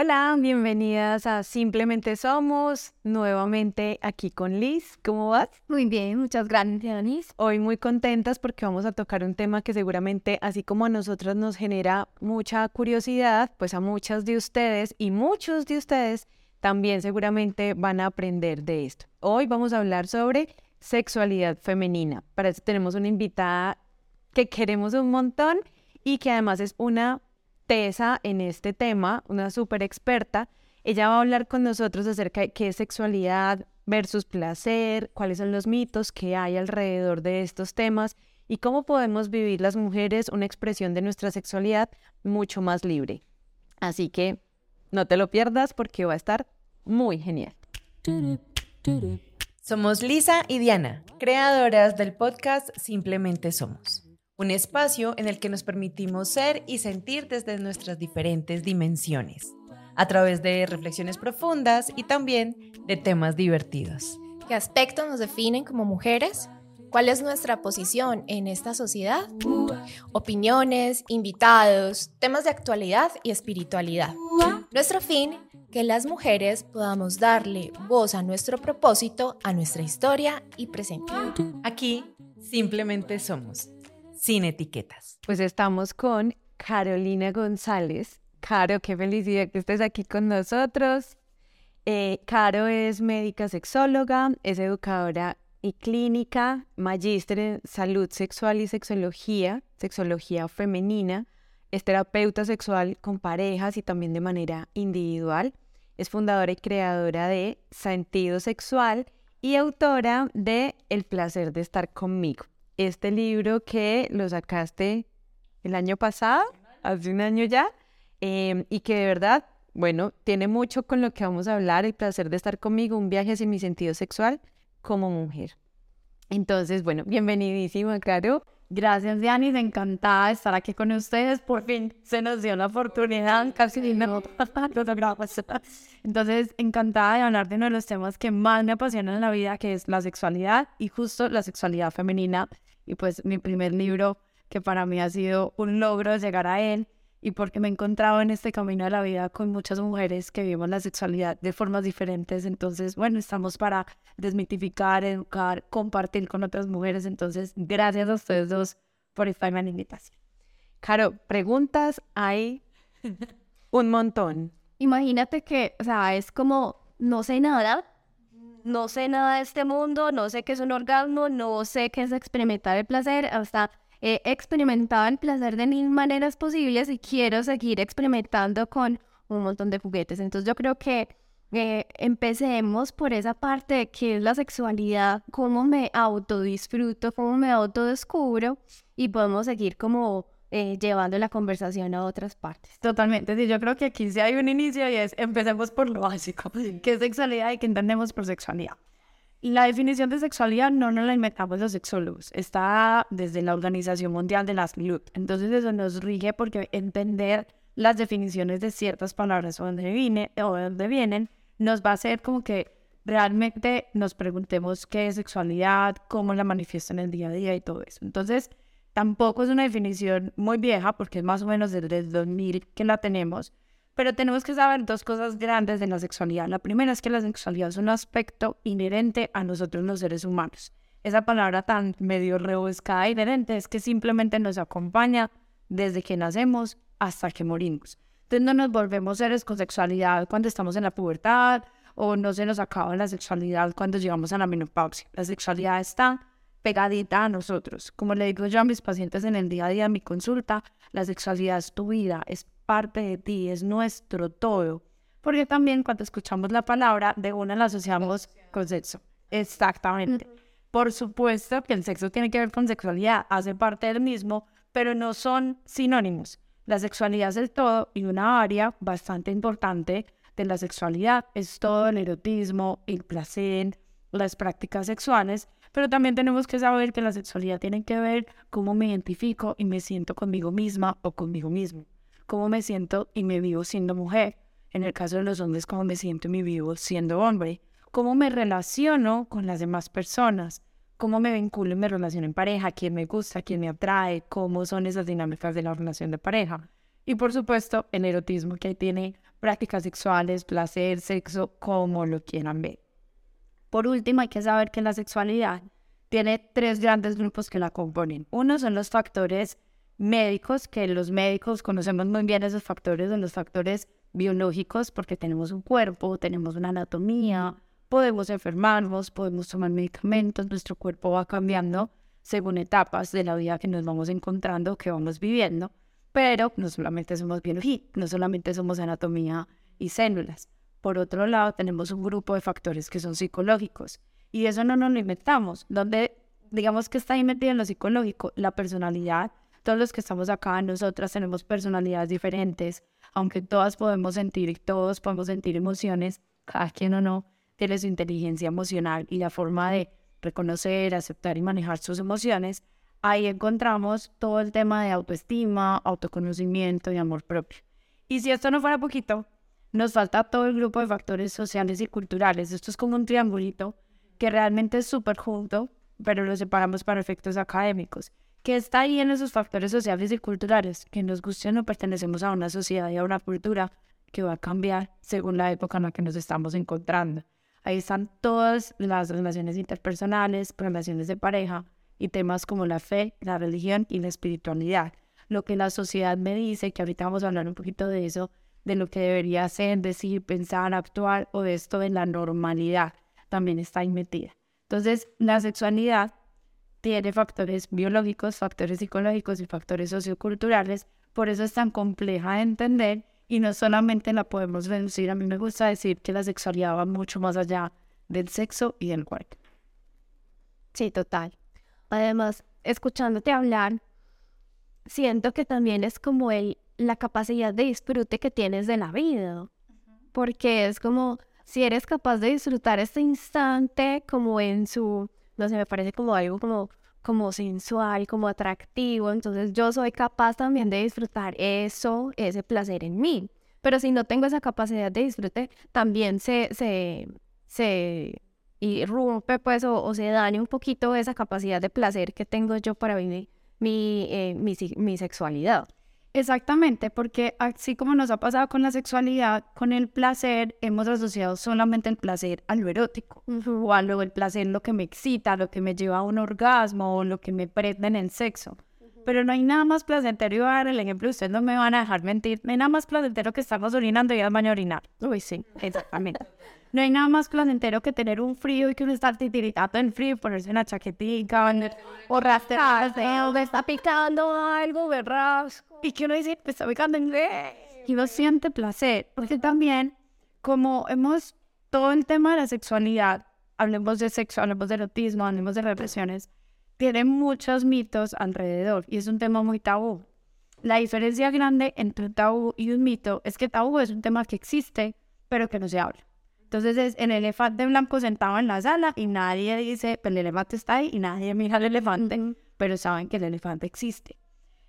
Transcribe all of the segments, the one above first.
Hola, bienvenidas a Simplemente Somos, nuevamente aquí con Liz. ¿Cómo vas? Muy bien, muchas gracias, Liz. Hoy muy contentas porque vamos a tocar un tema que seguramente, así como a nosotras nos genera mucha curiosidad, pues a muchas de ustedes y muchos de ustedes también seguramente van a aprender de esto. Hoy vamos a hablar sobre sexualidad femenina. Para eso tenemos una invitada que queremos un montón y que además es una tesa en este tema, una súper experta. Ella va a hablar con nosotros acerca de qué es sexualidad versus placer, cuáles son los mitos que hay alrededor de estos temas y cómo podemos vivir las mujeres una expresión de nuestra sexualidad mucho más libre. Así que no te lo pierdas porque va a estar muy genial. Somos Lisa y Diana, creadoras del podcast Simplemente Somos un espacio en el que nos permitimos ser y sentir desde nuestras diferentes dimensiones, a través de reflexiones profundas y también de temas divertidos. ¿Qué aspectos nos definen como mujeres? ¿Cuál es nuestra posición en esta sociedad? Opiniones, invitados, temas de actualidad y espiritualidad. Nuestro fin, que las mujeres podamos darle voz a nuestro propósito, a nuestra historia y presente. Aquí simplemente somos sin etiquetas. Pues estamos con Carolina González. Caro, qué felicidad que estés aquí con nosotros. Eh, Caro es médica sexóloga, es educadora y clínica, magíster en salud sexual y sexología, sexología femenina, es terapeuta sexual con parejas y también de manera individual. Es fundadora y creadora de Sentido Sexual y autora de El placer de estar conmigo este libro que lo sacaste el año pasado, hace un año ya, em, y que de verdad, bueno, tiene mucho con lo que vamos a hablar, el placer de estar conmigo, un viaje hacia mi sentido sexual como mujer. Entonces, bueno, bienvenidísima, Caro. Gracias, Dianis. Encantada de estar aquí con ustedes. Por fin se nos dio la oportunidad. Casi no Entonces, encantada de hablar de uno de los temas que más me apasionan en la vida, que es la sexualidad y justo la sexualidad femenina y pues mi primer libro que para mí ha sido un logro llegar a él y porque me he encontrado en este camino de la vida con muchas mujeres que vivimos la sexualidad de formas diferentes. Entonces, bueno, estamos para desmitificar, educar, compartir con otras mujeres. Entonces, gracias a ustedes dos por esta gran invitación. Caro, preguntas hay un montón. Imagínate que, o sea, es como, no sé nada, no sé nada de este mundo, no sé qué es un orgasmo, no sé qué es experimentar el placer, hasta he experimentado el placer de mil maneras posibles y quiero seguir experimentando con un montón de juguetes. Entonces yo creo que eh, empecemos por esa parte de qué es la sexualidad, cómo me autodisfruto, cómo me autodescubro y podemos seguir como eh, llevando la conversación a otras partes. Totalmente, sí, yo creo que aquí sí hay un inicio y es empecemos por lo básico, qué es sexualidad y qué entendemos por sexualidad. La definición de sexualidad no nos la inventamos los sexólogos, está desde la Organización Mundial de la Salud. Entonces eso nos rige porque entender las definiciones de ciertas palabras o dónde, viene, o dónde vienen nos va a hacer como que realmente nos preguntemos qué es sexualidad, cómo la manifiesta en el día a día y todo eso. Entonces, Tampoco es una definición muy vieja porque es más o menos desde el 2000 que la tenemos, pero tenemos que saber dos cosas grandes de la sexualidad. La primera es que la sexualidad es un aspecto inherente a nosotros los seres humanos. Esa palabra tan medio rebuscada inherente es que simplemente nos acompaña desde que nacemos hasta que morimos. Entonces no nos volvemos seres con sexualidad cuando estamos en la pubertad o no se nos acaba la sexualidad cuando llegamos a la menopausia. La sexualidad está pegadita a nosotros. Como le digo yo a mis pacientes en el día a día de mi consulta, la sexualidad es tu vida, es parte de ti, es nuestro todo. Porque también cuando escuchamos la palabra, de una la asociamos con sexo. Exactamente. Por supuesto que el sexo tiene que ver con sexualidad, hace parte del mismo, pero no son sinónimos. La sexualidad es el todo y una área bastante importante de la sexualidad es todo el erotismo, el placer, las prácticas sexuales, pero también tenemos que saber que la sexualidad tiene que ver cómo me identifico y me siento conmigo misma o conmigo mismo. Cómo me siento y me vivo siendo mujer. En el caso de los hombres, cómo me siento y me vivo siendo hombre. Cómo me relaciono con las demás personas. Cómo me vinculo y me relaciono en pareja. Quién me gusta, quién me atrae. Cómo son esas dinámicas de la relación de pareja. Y por supuesto, el erotismo, que tiene prácticas sexuales, placer, sexo, como lo quieran ver. Por último, hay que saber que la sexualidad tiene tres grandes grupos que la componen. Uno son los factores médicos, que los médicos conocemos muy bien esos factores, son los factores biológicos, porque tenemos un cuerpo, tenemos una anatomía, podemos enfermarnos, podemos tomar medicamentos, nuestro cuerpo va cambiando según etapas de la vida que nos vamos encontrando, que vamos viviendo, pero no solamente somos biología, no solamente somos anatomía y células. Por otro lado, tenemos un grupo de factores que son psicológicos. Y eso no nos lo inventamos, donde digamos que está ahí en lo psicológico, la personalidad, todos los que estamos acá, nosotras tenemos personalidades diferentes, aunque todas podemos sentir y todos podemos sentir emociones, cada quien o no tiene su inteligencia emocional y la forma de reconocer, aceptar y manejar sus emociones, ahí encontramos todo el tema de autoestima, autoconocimiento y amor propio. Y si esto no fuera poquito, nos falta todo el grupo de factores sociales y culturales. Esto es como un triangulito que realmente es súper junto, pero lo separamos para efectos académicos. Que está ahí en esos factores sociales y culturales, que nos guste o no pertenecemos a una sociedad y a una cultura que va a cambiar según la época en la que nos estamos encontrando. Ahí están todas las relaciones interpersonales, relaciones de pareja y temas como la fe, la religión y la espiritualidad. Lo que la sociedad me dice, que ahorita vamos a hablar un poquito de eso, de lo que debería ser, decir, pensar, actuar o de esto de la normalidad, también está ahí metida. Entonces, la sexualidad tiene factores biológicos, factores psicológicos y factores socioculturales, por eso es tan compleja de entender y no solamente la podemos reducir, a mí me gusta decir que la sexualidad va mucho más allá del sexo y del cuerpo. Sí, total. Además, escuchándote hablar, siento que también es como el, la capacidad de disfrute que tienes de la vida, porque es como si eres capaz de disfrutar este instante como en su, no sé, me parece como algo como como sensual, como atractivo, entonces yo soy capaz también de disfrutar eso, ese placer en mí. Pero si no tengo esa capacidad de disfrute, también se, se, se irrumpe pues o, se daña un poquito esa capacidad de placer que tengo yo para vivir mi, eh, mi, mi sexualidad. Exactamente, porque así como nos ha pasado con la sexualidad, con el placer hemos asociado solamente el placer a lo erótico, o a lo el placer lo que me excita, lo que me lleva a un orgasmo, o lo que me prende en el sexo. Pero no hay nada más placentero, y voy a dar el ejemplo, ustedes no me van a dejar mentir, no hay nada más placentero que estarnos orinando y al baño a orinar. Uy, sí, exactamente. No hay nada más placentero que tener un frío y que uno estar titiritando en frío, ponerse una chaquetita o rastrarse, o me está picando algo, ¿verdad? Y que uno dice, me está picando en y uno siente placer. Porque también, como hemos todo el tema de la sexualidad, hablemos de sexo, hablemos de erotismo, hablemos de represiones, tiene muchos mitos alrededor y es un tema muy tabú. La diferencia grande entre un tabú y un mito es que tabú es un tema que existe, pero que no se habla. Entonces es el elefante blanco sentado en la sala y nadie dice, el elefante está ahí y nadie mira al elefante, pero saben que el elefante existe.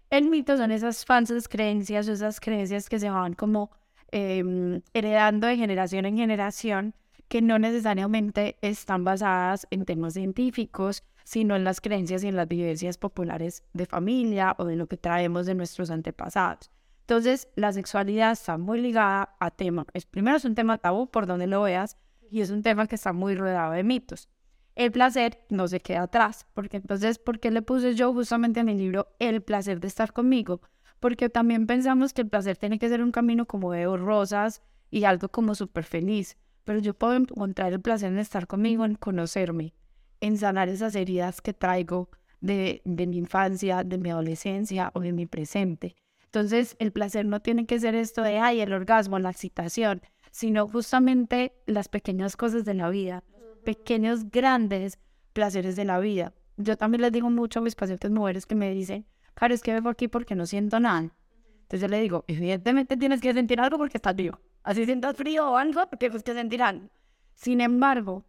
El mito son esas falsas creencias o esas creencias que se van como em, heredando de generación en generación que no necesariamente están basadas en temas científicos, sino en las creencias y en las vivencias populares de familia o de lo que traemos de nuestros antepasados. Entonces, la sexualidad está muy ligada a tema. Es, primero es un tema tabú por donde lo veas y es un tema que está muy rodeado de mitos. El placer no se queda atrás, porque entonces, ¿por qué le puse yo justamente en mi libro el placer de estar conmigo? Porque también pensamos que el placer tiene que ser un camino como de rosas y algo como súper feliz, pero yo puedo encontrar el placer en estar conmigo, en conocerme, en sanar esas heridas que traigo de, de mi infancia, de mi adolescencia o de mi presente. Entonces, el placer no tiene que ser esto de, ay, el orgasmo, la excitación, sino justamente las pequeñas cosas de la vida, pequeños, grandes placeres de la vida. Yo también les digo mucho a mis pacientes mujeres que me dicen, Caro, es que vengo aquí porque no siento nada. Entonces yo le digo, evidentemente tienes que sentir algo porque estás vivo. Así sientas frío o algo, porque tienes que sentir algo. Sin embargo,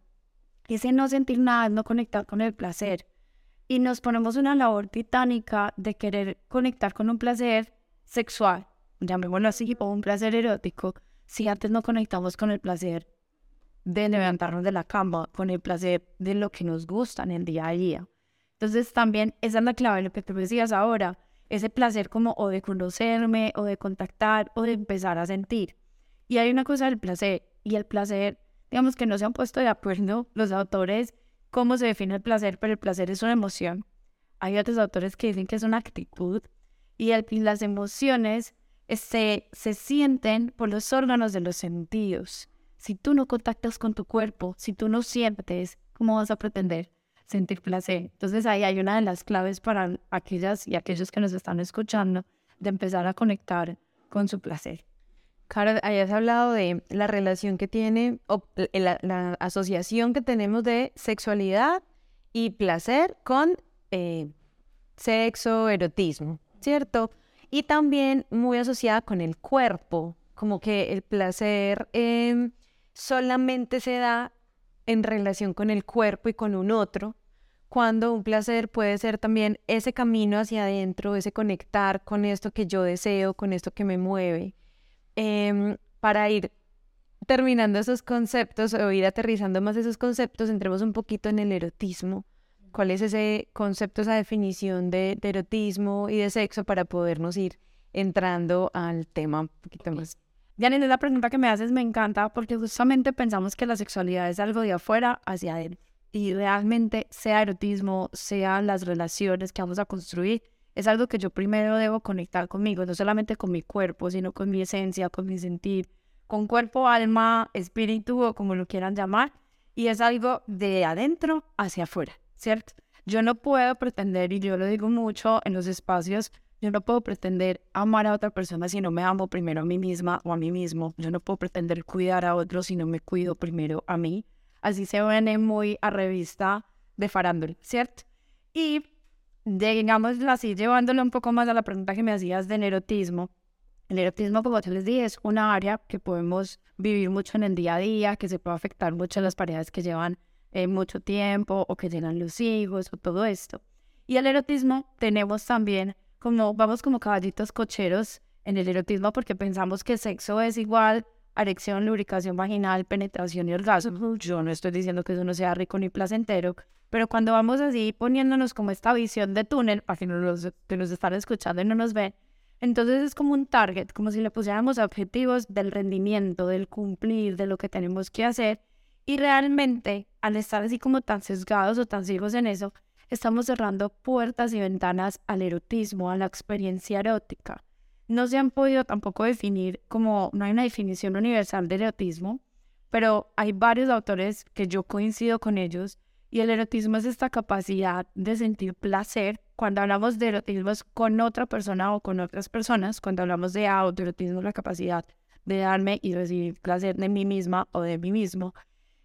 ese no sentir nada es no conectar con el placer. Y nos ponemos una labor titánica de querer conectar con un placer sexual, llamémoslo así, o un placer erótico, si antes no conectamos con el placer de levantarnos de la cama, con el placer de lo que nos gusta en el día a día. Entonces también esa es la clave lo que tú decías ahora, ese placer como o de conocerme o de contactar o de empezar a sentir. Y hay una cosa del placer y el placer, digamos que no se han puesto de acuerdo los autores cómo se define el placer, pero el placer es una emoción. Hay otros autores que dicen que es una actitud y, las emociones se, se sienten por los órganos de los sentidos. Si tú no contactas con tu cuerpo, si tú no sientes, ¿cómo vas a pretender sentir placer? Entonces ahí hay una de las claves para aquellas y aquellos que nos están escuchando de empezar a conectar con su placer. Claro, hayas hablado de la relación que tiene, o la, la asociación que tenemos de sexualidad y placer con eh, sexo, erotismo, ¿cierto? Y también muy asociada con el cuerpo, como que el placer eh, solamente se da en relación con el cuerpo y con un otro, cuando un placer puede ser también ese camino hacia adentro, ese conectar con esto que yo deseo, con esto que me mueve, em, para ir terminando esos conceptos o ir aterrizando más esos conceptos, entremos un poquito en el erotismo. ¿Cuál es ese concepto, esa definición de, de erotismo y de sexo para podernos ir entrando al tema un poquito más Janine, la pregunta que me haces me encanta porque justamente pensamos que la sexualidad es algo de afuera hacia adentro. Y realmente, sea erotismo, sean las relaciones que vamos a construir, es algo que yo primero debo conectar conmigo, no solamente con mi cuerpo, sino con mi esencia, con mi sentir, con cuerpo, alma, espíritu o como lo quieran llamar. Y es algo de adentro hacia afuera, ¿cierto? Yo no puedo pretender, y yo lo digo mucho en los espacios, yo no puedo pretender amar a otra persona si no me amo primero a mí misma o a mí mismo. Yo no puedo pretender cuidar a otros si no me cuido primero a mí. Así se viene muy a revista de farándula, ¿cierto? Y digamos así, llevándolo un poco más a la pregunta que me hacías del erotismo. El erotismo, como te les dije, es una área que podemos vivir mucho en el día a día, que se puede afectar mucho a las parejas que llevan eh, mucho tiempo o que llenan los hijos o todo esto. Y el erotismo tenemos también como vamos como caballitos cocheros en el erotismo porque pensamos que sexo es igual erección, lubricación vaginal, penetración y orgasmo. Yo no estoy diciendo que eso no sea rico ni placentero, pero cuando vamos así poniéndonos como esta visión de túnel, para que nos, que nos están escuchando y no nos ven, entonces es como un target, como si le pusiéramos objetivos del rendimiento, del cumplir, de lo que tenemos que hacer. Y realmente, al estar así como tan sesgados o tan ciegos en eso, estamos cerrando puertas y ventanas al erotismo, a la experiencia erótica. No se han podido tampoco definir como, no hay una definición universal de erotismo, pero hay varios autores que yo coincido con ellos y el erotismo es esta capacidad de sentir placer. Cuando hablamos de erotismo es con otra persona o con otras personas. Cuando hablamos de autoerotismo, la capacidad de darme y recibir placer de mí misma o de mí mismo.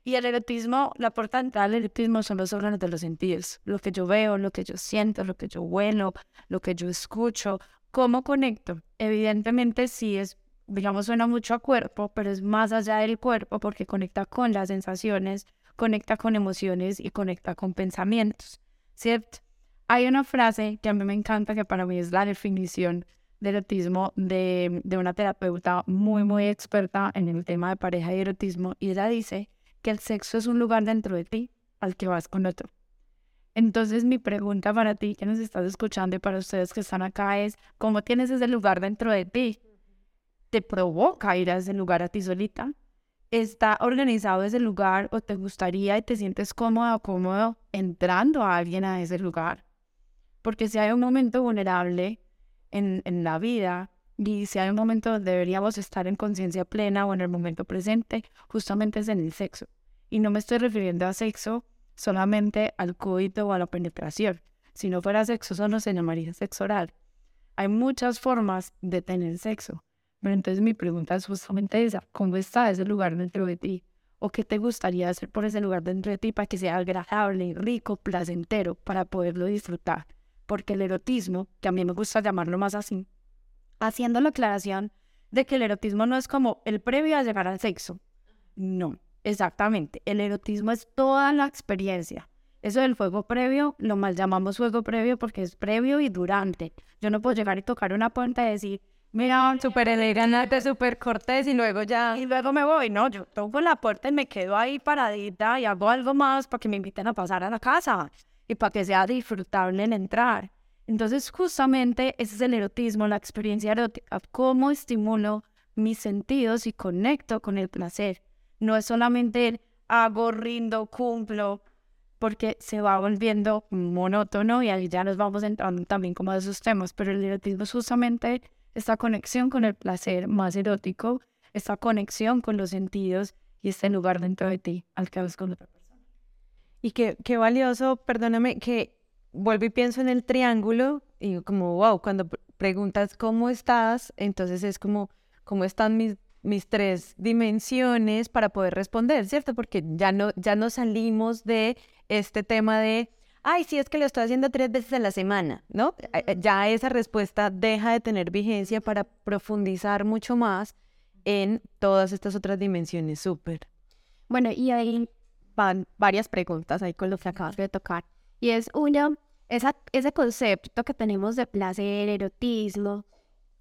Y el erotismo, la puerta entrada del erotismo son los órganos de los sentidos. Lo que yo veo, lo que yo siento, lo que yo huelo, lo que yo escucho. ¿Cómo conecto? Evidentemente sí es, digamos, suena mucho a cuerpo, pero es más allá del cuerpo porque conecta con las sensaciones, conecta con emociones y conecta con pensamientos, ¿cierto? Hay una frase que a mí me encanta, que para mí es la definición del erotismo de, de una terapeuta muy, muy experta en el tema de pareja y erotismo, y ella dice que el sexo es un lugar dentro de ti al que vas con otro. Entonces mi pregunta para ti que nos estás escuchando y para ustedes que están acá es, ¿cómo tienes ese lugar dentro de ti? ¿Te provoca ir a ese lugar a ti solita? ¿Está organizado ese lugar o te gustaría y te sientes cómodo o cómodo entrando a alguien a ese lugar? Porque si hay un momento vulnerable en, en la vida, y si hay un momento donde deberíamos estar en conciencia plena o en el momento presente, justamente es en el sexo. Y no me estoy refiriendo a sexo solamente al coito o a la penetración. Si no fuera sexo, solo se llamaría sexo oral. Hay muchas formas de tener sexo. Pero entonces mi pregunta es justamente esa. ¿Cómo está ese lugar dentro de ti? ¿O qué te gustaría hacer por ese lugar dentro de ti para que sea agradable, rico, placentero, para poderlo disfrutar? Porque el erotismo, que a mí me gusta llamarlo más así, haciendo la aclaración de que el erotismo no es como el previo a llegar al sexo. No, exactamente. El erotismo es toda la experiencia. Eso del fuego previo, lo mal llamamos fuego previo porque es previo y durante. Yo no puedo llegar y tocar una puerta y decir, mira, súper elegante, súper cortés y luego ya. Y luego me voy, no, yo toco la puerta y me quedo ahí paradita y hago algo más para que me inviten a pasar a la casa y para que sea disfrutable en entrar. Entonces, justamente ese es el erotismo, la experiencia erótica, cómo estimulo mis sentidos y conecto con el placer. No es solamente el hago, rindo, cumplo, porque se va volviendo monótono y ahí ya nos vamos entrando también como a esos temas, pero el erotismo es justamente esta conexión con el placer más erótico, esta conexión con los sentidos y este lugar dentro de ti al que vas con otra persona. Y qué, qué valioso, perdóname, que vuelvo y pienso en el triángulo y como, wow, cuando preguntas cómo estás, entonces es como, ¿cómo están mis mis tres dimensiones para poder responder, ¿cierto? Porque ya no, ya no salimos de este tema de, ay, sí, es que lo estoy haciendo tres veces a la semana, ¿no? Eh, eh, ya esa respuesta deja de tener vigencia para profundizar mucho más en todas estas otras dimensiones, súper. Bueno, y ahí van varias preguntas ahí con lo que acabas de tocar. Y es una, esa, ese concepto que tenemos de placer, erotismo,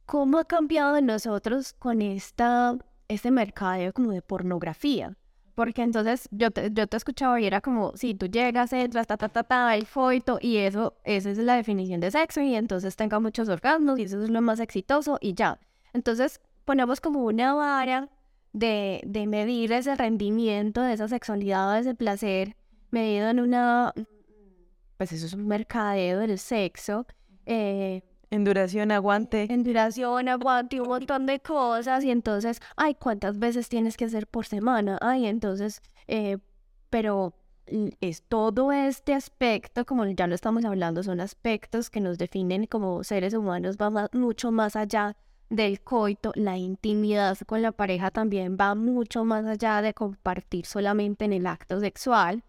¿Cómo ha cambiado en nosotros con esta, este mercado como de pornografía? Porque entonces yo te, yo te escuchaba y era como, si tú llegas, entras, ta, ta, ta, ta, el foito, y eso, esa es la definición de sexo, y entonces tenga muchos orgasmos, y eso es lo más exitoso, y ya. Entonces ponemos como una vara de, de medir ese rendimiento de esa sexualidad, de ese placer, medido en una, pues eso es un mercadeo del sexo, eh, en duración, aguante. En duración, aguante, un montón de cosas. Y entonces, ay, ¿cuántas veces tienes que hacer por semana? Ay, entonces, eh, pero es todo este aspecto, como ya lo estamos hablando, son aspectos que nos definen como seres humanos, va mucho más allá del coito, la intimidad con la pareja también va mucho más allá de compartir solamente en el acto sexual.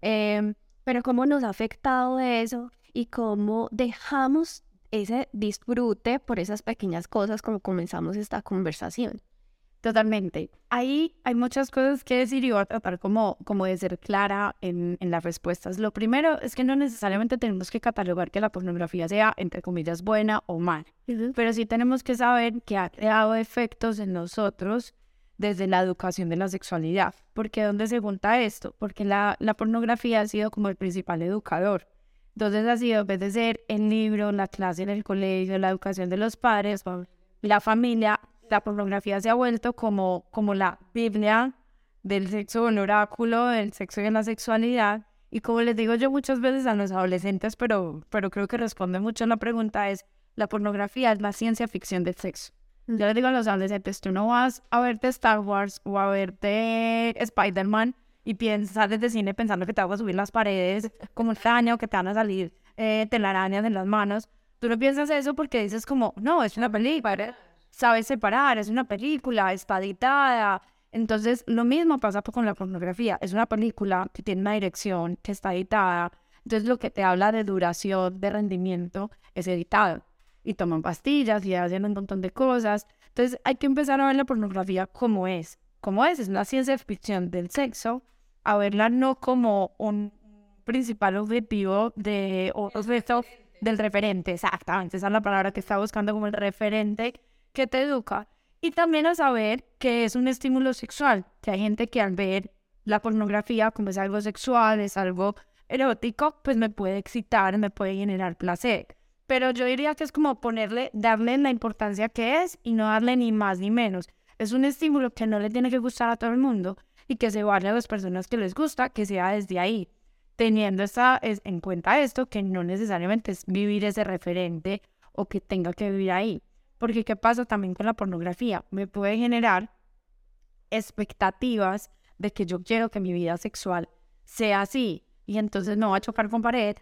Em, pero cómo nos ha afectado eso y cómo dejamos ese disfrute por esas pequeñas cosas como comenzamos esta conversación. Totalmente. Ahí hay muchas cosas que decir y voy a tratar como, como de ser clara en, en las respuestas. Lo primero es que no necesariamente tenemos que catalogar que la pornografía sea, entre comillas, buena o mal, pero sí tenemos que saber que ha creado efectos en nosotros desde la educación de la sexualidad. ¿Por qué dónde se junta esto? Porque la, la pornografía ha sido como el principal educador. Entonces ha sido, en vez de ser el libro, la clase en el colegio, la educación de los padres, la familia, la pornografía se ha vuelto como, como la Biblia del sexo, el oráculo del sexo y de la sexualidad. Y como les digo yo muchas veces a los adolescentes, pero, pero creo que responde mucho a la pregunta, es la pornografía es la ciencia ficción del sexo. Mm. Yo les digo a los adolescentes, tú no vas a verte Star Wars o a verte Spider-Man y piensas desde cine pensando que te vas a subir las paredes como daño, que te van a salir eh, telarañas en las manos. Tú no piensas eso porque dices como, no, es una película, sabes separar, es una película, está editada. Entonces, lo mismo pasa con la pornografía. Es una película que tiene una dirección, que está editada. Entonces, lo que te habla de duración, de rendimiento, es editado. Y toman pastillas y hacen un montón de cosas. Entonces, hay que empezar a ver la pornografía como es. Como es, es una ciencia ficción del sexo a verla no como un principal objetivo de otros del referente, exactamente, esa es la palabra que está buscando como el referente que te educa. Y también a saber que es un estímulo sexual, que hay gente que al ver la pornografía como es algo sexual, es algo erótico, pues me puede excitar, me puede generar placer. Pero yo diría que es como ponerle, darle la importancia que es y no darle ni más ni menos. Es un estímulo que no le tiene que gustar a todo el mundo, y que se vaya a las personas que les gusta, que sea desde ahí, teniendo esta, en cuenta esto, que no necesariamente es vivir ese referente o que tenga que vivir ahí. Porque ¿qué pasa también con la pornografía? Me puede generar expectativas de que yo quiero que mi vida sexual sea así y entonces no va a chocar con pared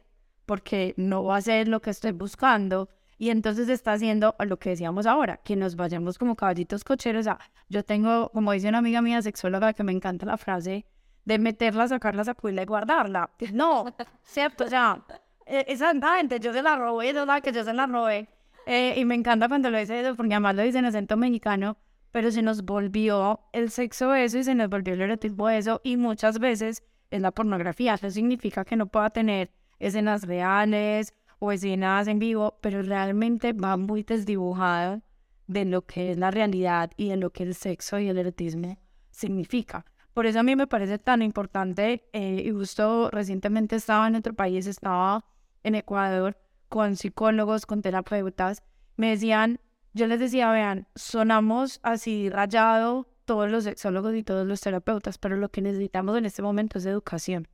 porque no va a ser lo que estoy buscando y entonces está haciendo lo que decíamos ahora, que nos vayamos como caballitos cocheros. O yo tengo, como dice una amiga mía sexóloga, que me encanta la frase de meterla, sacarla, sacudirla y guardarla. No, ¿cierto? O sea, e, esa gente, yo se la robé, es la que yo se la robé. Eh, y me encanta cuando lo dice eso, porque además lo dice en acento mexicano, pero se nos volvió el sexo eso y se nos volvió el erotismo eso, y muchas veces es la pornografía. Eso significa que no pueda tener escenas reales o escenas en vivo, pero realmente va muy desdibujado de lo que es la realidad y de lo que el sexo y el erotismo significa. Por eso a mí me parece tan importante, eh, y justo recientemente estaba en otro país, estaba en Ecuador, con psicólogos, con terapeutas, me decían, yo les decía, vean, sonamos así rayado todos los sexólogos y todos los terapeutas, pero lo que necesitamos en este momento es educación.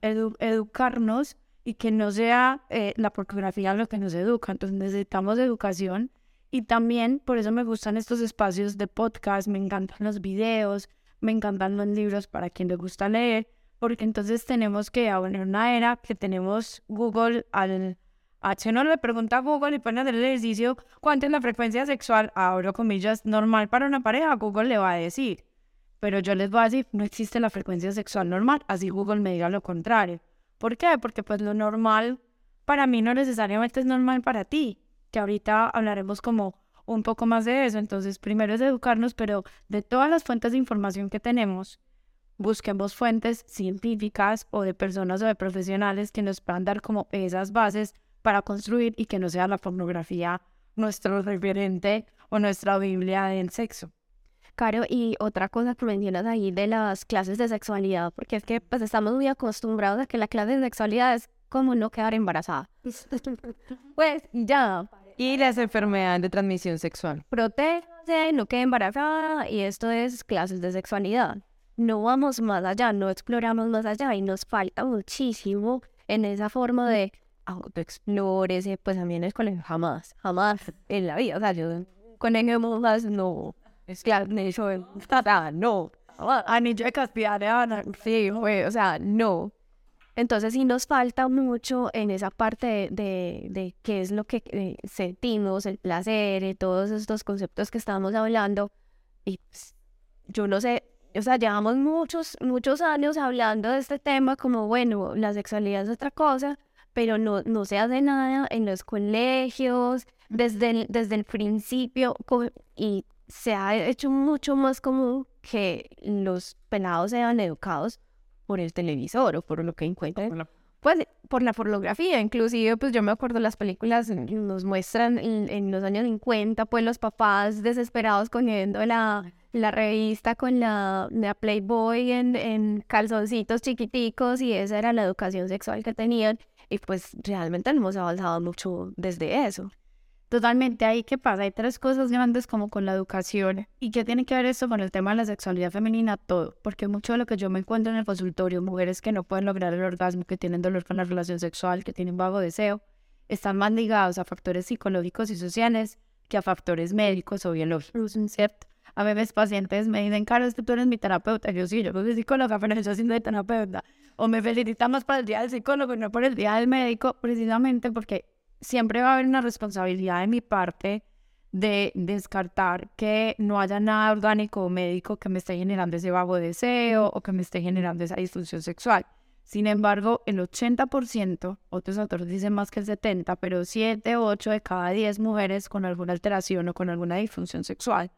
educarnos y que no sea eh, la pornografía lo que nos educa. Entonces necesitamos educación y también por eso me gustan estos espacios de podcast, me encantan los videos, me encantan los libros para quien le gusta leer, porque entonces tenemos que, en una era que tenemos Google al H no le pregunta a Google y pone el ejercicio cuánto es la frecuencia sexual, abro comillas, normal para una pareja, Google le va a decir. Pero yo les voy a decir, no existe la frecuencia sexual normal, así Google me diga lo contrario. ¿Por qué? Porque pues lo normal para mí no necesariamente es normal para ti, que ahorita hablaremos como un poco más de eso. Entonces, primero es educarnos, pero de todas las fuentes de información que tenemos, busquemos fuentes científicas o de personas o de profesionales que nos puedan dar como esas bases para construir y que no sea la pornografía nuestro referente o nuestra Biblia del sexo. Caro, y otra cosa que mencionas ahí de las clases de sexualidad, porque es que pues estamos muy acostumbrados a que la clase de sexualidad es como no quedar embarazada. pues ya, y las enfermedades de transmisión sexual. Protégase, no quede embarazada y esto es clases de sexualidad. No vamos más allá, no exploramos más allá y nos falta muchísimo en esa forma de autoexplórese, pues también es colegio jamás, jamás en la vida. O sea, yo colegio más no, es claro, eso no. Anillo de castidad, sí, o sea, no. Entonces sí nos falta mucho en esa parte de, de, qué es lo que eh, sentimos, el placer, y todos estos conceptos que estamos hablando. Y pues, yo no sé, o sea, llevamos muchos, muchos años hablando de este tema como, bueno, la sexualidad es otra cosa, pero no, no se hace nada en los colegios, desde el, desde el principio, y se ha hecho mucho más común que los pelados sean educados por el televisor o por lo que encuentran. Pues por la pornografía, inclusive pues yo me acuerdo las películas nos muestran en, los años 50 pues los papás desesperados cogiendo la, la revista con la, la Playboy en, en calzoncitos chiquiticos y esa era la educación sexual que tenían y pues realmente no hemos avanzado mucho desde eso. Totalmente, ahí qué pasa, hay tres cosas grandes como con la educación y qué tiene que ver esto con el tema de la sexualidad femenina, todo, porque mucho de lo que yo me encuentro en el consultorio, mujeres que no pueden lograr el orgasmo, que tienen dolor con la relación sexual, que tienen vago deseo, están más ligados a factores psicológicos y sociales que a factores médicos o biológicos, ¿cierto? A veces pacientes me dicen, Caro, es que tú eres mi terapeuta. Yo sí, yo soy psicóloga, pero yo soy de terapeuta. O me felicitamos para el día del psicólogo y no por el día del médico, precisamente porque siempre va a haber una responsabilidad de mi parte de descartar que no haya nada orgánico o médico que me esté generando ese vago deseo o que me esté generando esa disfunción sexual. Sin embargo, el 80%, otros autores dicen más que el 70%, pero 7, 8 de cada 10 mujeres con alguna alteración o con alguna disfunción sexual,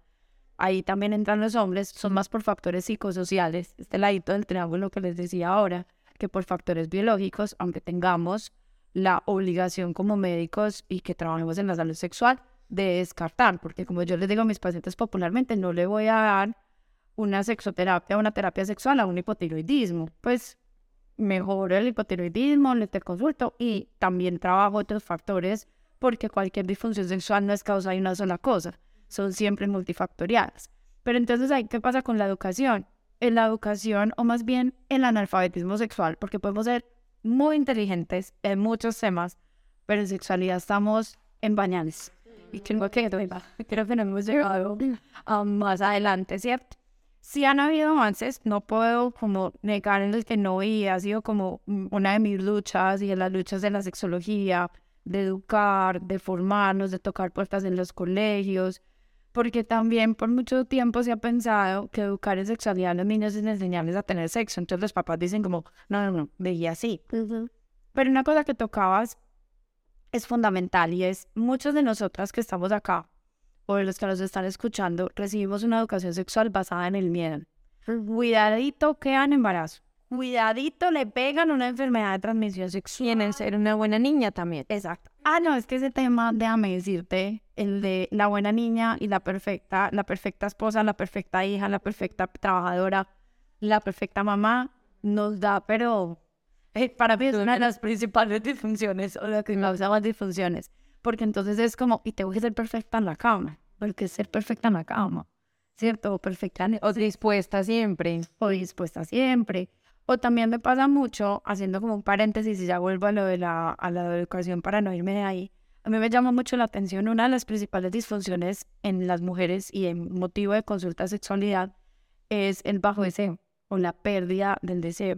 ahí también entran los hombres, son más por factores psicosociales, este ladito del triángulo que les decía ahora, que por factores biológicos, aunque tengamos la obligación como médicos y que trabajemos en la salud sexual de descartar, porque como yo les digo a mis pacientes popularmente, no le voy a dar una sexoterapia, una terapia sexual a un hipotiroidismo, pues mejor el hipotiroidismo, le te consulto y también trabajo otros factores porque cualquier disfunción sexual no es causa de una sola cosa, son siempre multifactoriales. Pero entonces, ¿qué pasa con la educación? En la educación, o más bien el analfabetismo sexual, porque podemos ser muy inteligentes en muchos temas, pero en sexualidad estamos en bañales. Y creo que, creo que no hemos llegado más adelante, ¿cierto? Sí han habido avances, no puedo como negar en el que no y ha sido como una de mis luchas y en las luchas de la sexología, de educar, de formarnos, de tocar puertas en los colegios, porque también por mucho tiempo se ha pensado que educar en sexualidad a los niños es enseñarles a tener sexo. Entonces los papás dicen como, no, no, no, veía así. Pero una cosa que tocabas es fundamental y es muchos de nosotras que estamos acá o de los que nos están escuchando recibimos una educación sexual basada en el miedo. Cuidadito quedan embarazo. Cuidadito le pegan una enfermedad de transmisión sexual. en ser una buena niña también. Exacto. Ah, no, es que ese tema, déjame decirte, el de la buena niña y la perfecta, la perfecta esposa, la perfecta hija, la perfecta trabajadora, la perfecta mamá, nos da, pero Eh, para mí es una de las principales disfunciones o la que causa más disfunciones. Porque entonces es como, y tengo que ser perfecta en la cama. Porque ser perfecta en la cama, ¿cierto? O perfecta O dispuesta siempre. O dispuesta siempre. O también me pasa mucho, haciendo como un paréntesis y ya vuelvo a lo de la, a la educación para no irme de ahí. A mí me llama mucho la atención una de las principales disfunciones en las mujeres y en motivo de consulta de sexualidad es el bajo deseo o la pérdida del deseo.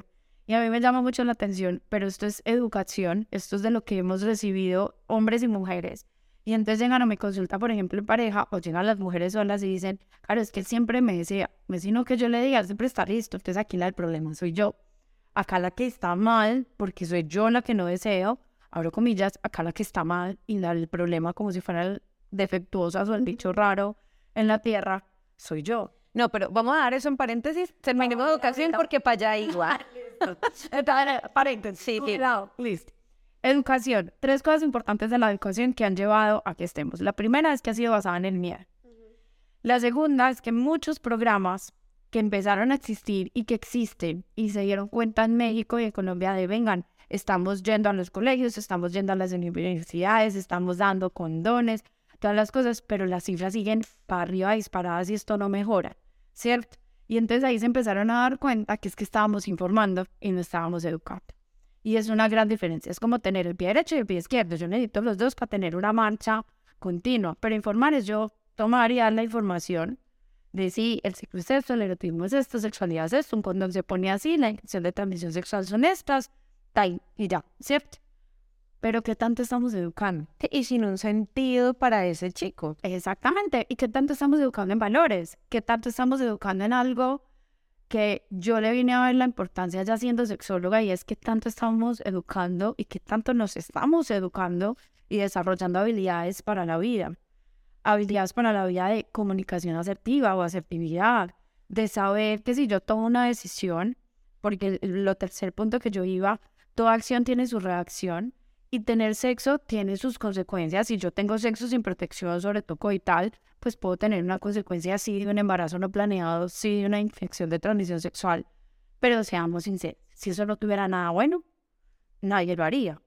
Y a mí me llama mucho la atención, pero esto es educación, esto es de lo que hemos recibido hombres y mujeres. Y entonces llegan a mi consulta, por ejemplo, en pareja, o llegan las mujeres solas y dicen, claro, es que siempre me decía, me sino que yo le diga, siempre está listo, entonces aquí la el problema soy yo. Acá la que está mal, porque soy yo la que no deseo, abro comillas, acá la que está mal y da el problema como si fuera el defectuosa o el bicho raro en la tierra, soy yo. No, pero vamos a dar eso en paréntesis. Terminemos educación porque para allá igual. paréntesis. Sí, Listo. Educación. Tres cosas importantes de la educación que han llevado a que estemos. La primera es que ha sido basada en el miedo. La segunda es que muchos programas que empezaron a existir y que existen y se dieron cuenta en México y en Colombia de vengan, estamos yendo a los colegios, estamos yendo a las universidades, estamos dando condones, todas las cosas, pero las cifras siguen para arriba disparadas y esto no mejora, ¿cierto? Y entonces ahí se empezaron a dar cuenta que es que estábamos informando y no estábamos educando. Y es una gran diferencia. Es como tener el pie derecho y el pie izquierdo. Yo necesito los dos para tener una marcha continua. Pero informar es yo tomar y dar la información de si el ciclo es esto, el erotismo es esto, sexualidad es esto, un condón se pone así, la infección de transmisión sexual son estas, tal, y ya, ¿cierto? Pero ¿qué tanto estamos educando? Y sin un sentido para ese chico. Exactamente. ¿Y qué tanto estamos educando en valores? ¿Qué tanto estamos educando en algo que yo le vine a ver la importancia ya siendo sexóloga y es que tanto estamos educando y que tanto nos estamos educando y desarrollando habilidades para la vida? Habilidades para la vida de comunicación asertiva o asertividad, de saber que si yo tomo una decisión, porque lo tercer punto que yo iba, toda acción tiene su reacción y tener sexo tiene sus consecuencias. Si yo tengo sexo sin protección, sobre todo y tal, pues puedo tener una consecuencia así de un embarazo no planeado, sí de una infección de transmisión sexual. Pero seamos sinceros, si eso no tuviera nada bueno, nadie lo haría.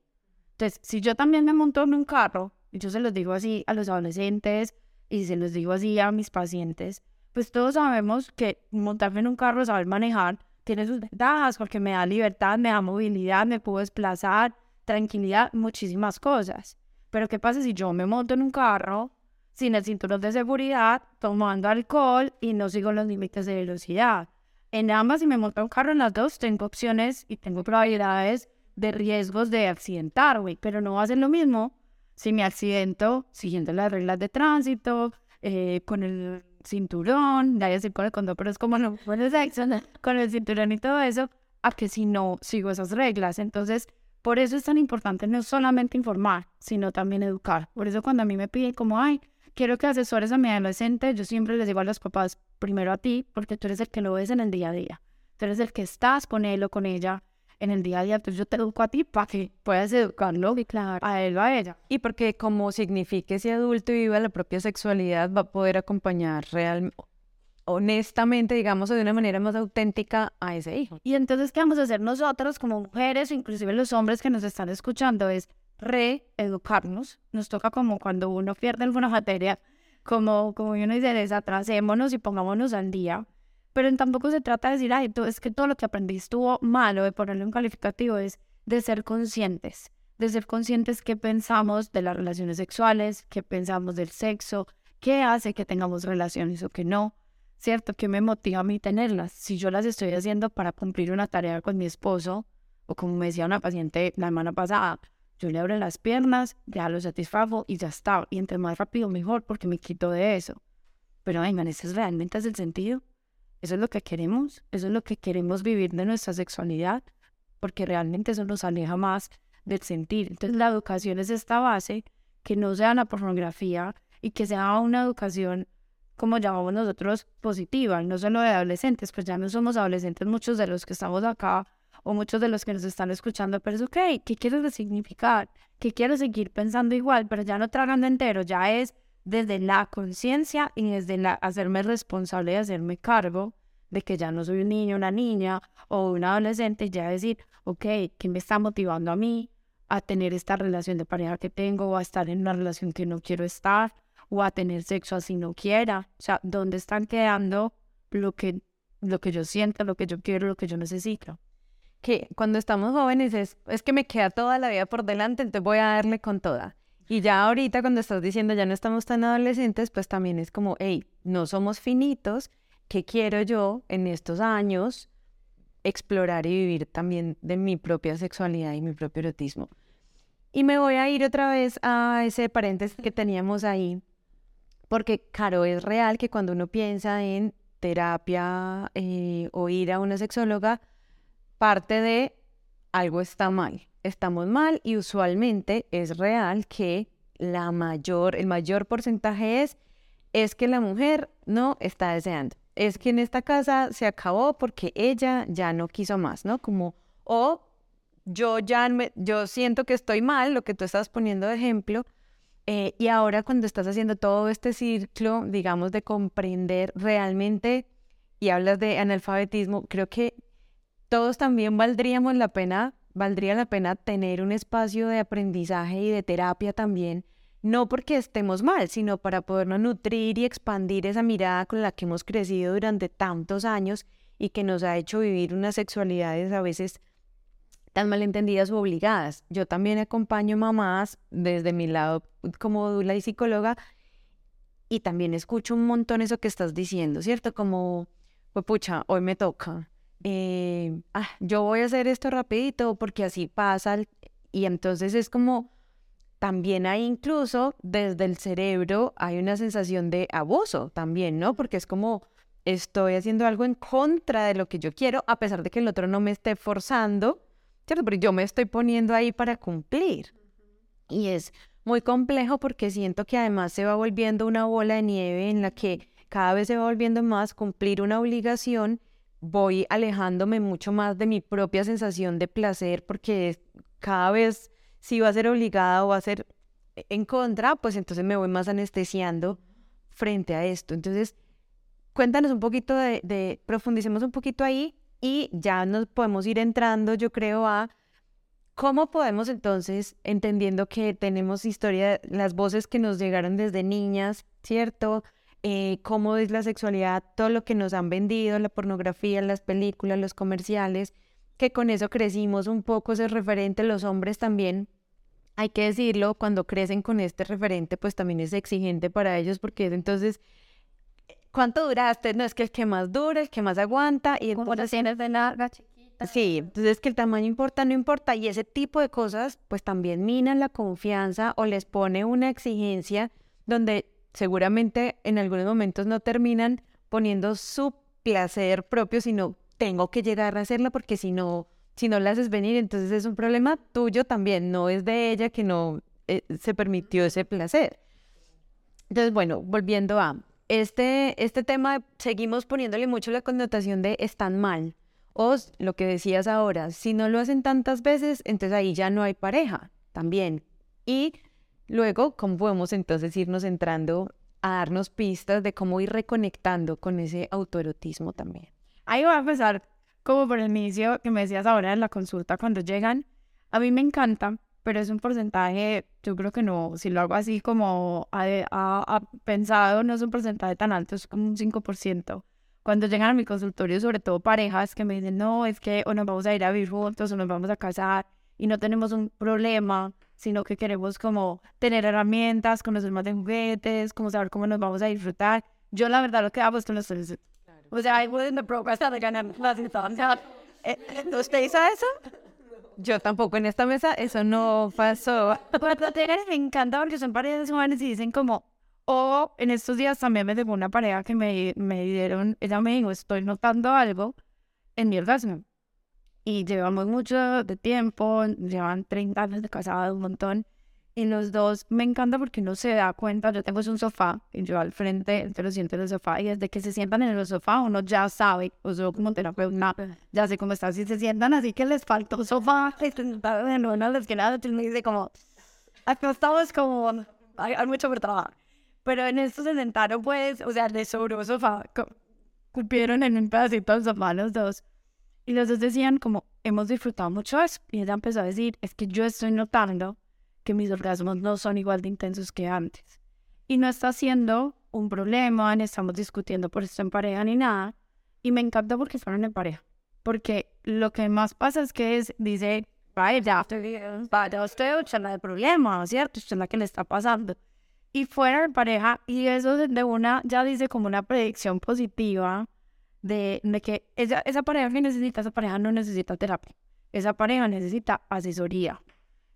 Entonces, si yo también me monto en un carro, y yo se los digo así a los adolescentes y se los digo así a mis pacientes, pues todos sabemos que montarme en un carro, saber manejar, tiene sus ventajas porque me da libertad, me da movilidad, me puedo desplazar, tranquilidad, muchísimas cosas. Pero ¿qué pasa si yo me monto en un carro sin el cinturón de seguridad, tomando alcohol y no sigo los límites de velocidad? En ambas, si me monto en un carro en las dos, tengo opciones y tengo probabilidades de riesgos de accidentarme, pero no va a ser lo mismo si me accidento siguiendo las reglas de tránsito, eh, con el cinturón, ya decir con el condón, pero es como no, con el sexo, con el cinturón y todo eso, a que si no sigo esas reglas. Entonces, por eso es tan importante no solamente informar, sino también educar. Por eso cuando a mí me piden como, ay, quiero que asesores a mi adolescente, yo siempre les digo a los papás, primero a ti, porque tú eres el que lo ves en el día a día. Tú eres el que estás con él o con ella en el día a día. Entonces yo te educo a ti para que puedas educarlo y claro, a él o a ella. Y porque como signifique ese adulto y viva la propia sexualidad, va a poder acompañar realmente honestamente, digamos, de una manera más auténtica a ese hijo. Y entonces, ¿qué vamos a hacer nosotros como mujeres o inclusive los hombres que nos están escuchando? Es reeducarnos. Nos toca como cuando uno pierde alguna materia, como, como uno dice, desatrasémonos y pongámonos al día. Pero tampoco se trata de decir, ay, es que todo lo que aprendí estuvo malo, de ponerle un calificativo, es de ser conscientes, de ser conscientes qué pensamos de las relaciones sexuales, qué pensamos del sexo, qué hace que tengamos relaciones o que no ¿cierto? ¿Qué me motiva a mí tenerlas? Si yo las estoy haciendo para cumplir una tarea con mi esposo, o como me decía una paciente la semana pasada, yo le abro las piernas, ya lo satisfago y ya está. Y entre más rápido mejor porque me quito de eso. Pero vengan, ¿ese es realmente es el sentido? ¿Eso es lo que queremos? ¿Eso es lo que queremos vivir de nuestra sexualidad? Porque realmente eso nos aleja más del sentir. Entonces la educación es esta base, que no sea la pornografía y que sea una educación como llamamos nosotros, positiva, no solo de adolescentes, pues ya no somos adolescentes muchos de los que estamos acá o muchos de los que nos están escuchando, pero es ok, ¿qué quiero significar? ¿Qué quiero seguir pensando igual? Pero ya no tragando entero, ya es desde la conciencia y desde la hacerme responsable y hacerme cargo de que ya no soy un niño, una niña o un adolescente, ya decir, ok, ¿qué me está motivando a mí a tener esta relación de pareja que tengo o a estar en una relación que no quiero estar o a tener sexo así no quiera? O sea, ¿dónde están quedando lo que, lo que yo siento, lo que yo quiero, lo que yo necesito? Que cuando estamos jóvenes es, es que me queda toda la vida por delante, entonces voy a darle con toda. Y ya ahorita cuando estás diciendo ya no estamos tan adolescentes, pues también es como, hey, no somos finitos, ¿qué quiero yo en estos años explorar y vivir también de mi propia sexualidad y mi propio erotismo? Y me voy a ir otra vez a ese paréntesis que teníamos ahí, porque claro, es real que cuando uno piensa en terapia eh, o ir a una sexóloga, parte de algo está mal estamos mal y usualmente es real que la mayor, el mayor porcentaje es, es que la mujer no está deseando. Es que en esta casa se acabó porque ella ya no quiso más, ¿no? Como, o yo ya, yo siento que estoy mal, lo que tú estás poniendo de ejemplo, eh, y ahora cuando estás haciendo todo este ciclo, digamos, de comprender realmente y hablas de analfabetismo, creo que todos también valdríamos la pena valdría la pena tener un espacio de aprendizaje y de terapia también, no porque estemos mal, sino para podernos nutrir y expandir esa mirada con la que hemos crecido durante tantos años y que nos ha hecho vivir unas sexualidades a veces tan malentendidas o obligadas. Yo también acompaño mamás desde mi lado como dula y psicóloga y también escucho un montón eso que estás diciendo, ¿cierto? Como, pues pucha, hoy me toca, eh, ah, yo voy a hacer esto rapidito porque así pasa. Y entonces es como, también hay incluso desde el cerebro, hay una sensación de abuso también, ¿no? Porque es como, estoy haciendo algo en contra de lo que yo quiero, a pesar de que el otro no me esté forzando, ¿cierto? Pero yo me estoy poniendo ahí para cumplir. Y es muy complejo porque siento que además se va volviendo una bola de nieve en la que cada vez se va volviendo más cumplir una obligación voy alejándome mucho más de mi propia sensación de placer porque cada vez si va a ser obligada o va a ser en contra, pues entonces me voy más anestesiando frente a esto. Entonces, cuéntanos un poquito de, de, profundicemos un poquito ahí y ya nos podemos ir entrando, yo creo, a cómo podemos entonces, entendiendo que tenemos historia, las voces que nos llegaron desde niñas, ¿cierto? Eh, cómo es la sexualidad, todo lo que nos han vendido, la pornografía, las películas, los comerciales, que con eso crecimos un poco ese referente, los hombres también, hay que decirlo, cuando crecen con este referente, pues también es exigente para ellos porque entonces, ¿cuánto duraste? No, es que el que más dura, el que más aguanta y entonces... tienes de larga, chiquita. Sí, entonces que el tamaño importa, no importa y ese tipo de cosas pues también minan la confianza o les pone una exigencia donde seguramente en algunos momentos no terminan poniendo su placer propio, sino tengo que llegar a hacerla porque si no, si no la haces venir, entonces es un problema tuyo también, no es de ella que no eh, se permitió ese placer. Entonces, bueno, volviendo a este, este tema, seguimos poniéndole mucho la connotación de están mal. O lo que decías ahora, si no lo hacen tantas veces, entonces ahí ya no hay pareja también. Y Luego, ¿cómo podemos entonces irnos entrando a darnos pistas de cómo ir reconectando con ese autoerotismo también? Ahí voy a empezar como por el inicio que me decías ahora en la consulta cuando llegan. A mí me encanta, pero es un porcentaje, yo creo que no, si lo hago así como a, pensado, no es un porcentaje tan alto, es como un 5%. Cuando llegan a mi consultorio, sobre todo parejas que me dicen, no, es que o nos vamos a ir a vivir juntos o nos vamos a casar y no tenemos un problema sino que queremos como tener herramientas, conocer más de juguetes, como saber cómo nos vamos a disfrutar. Yo la verdad lo que hago es que los o sea, hay en the progress de ganar las instancias. ¿Usted hizo eso? Yo tampoco en esta mesa, eso no pasó. Cuando llegan me encanta porque son parejas jóvenes y dicen como, o en estos días también me llegó una pareja que me, me dieron, ella me dijo, estoy notando algo en mi orgasmo y llevamos mucho de tiempo, llevan 30 años de casado, un montón. Y los dos me encanta porque uno se da cuenta, yo tengo un sofá y yo al frente, te lo siento en el sofá y desde que se sientan en el sofá uno ya sabe, o sea, como terapeuta, ya sé cómo está, si se sientan así que les faltó sofá, no les queda nada, me dice como, acá estamos como, hay, mucho por trabajar. Pero en esto se sentaron pues, o sea, les sobró sofá, cupieron en un pedacito de sofá los dos. Y los dos decían como, hemos disfrutado mucho eso. Y ella empezó a decir, es que yo estoy notando que mis orgasmos no son igual de intensos que antes. Y no está siendo un problema, ni estamos discutiendo por esto en pareja ni nada. Y me encanta porque fueron en pareja. Porque lo que más pasa es que es, dice, vaya, para usted es la de problema, ¿cierto? Usted es la que le está pasando. Y fuera en pareja, y eso de una, ya dice como una predicción positiva de, de que esa, esa pareja que necesita, esa pareja no necesita terapia. Esa pareja necesita asesoría.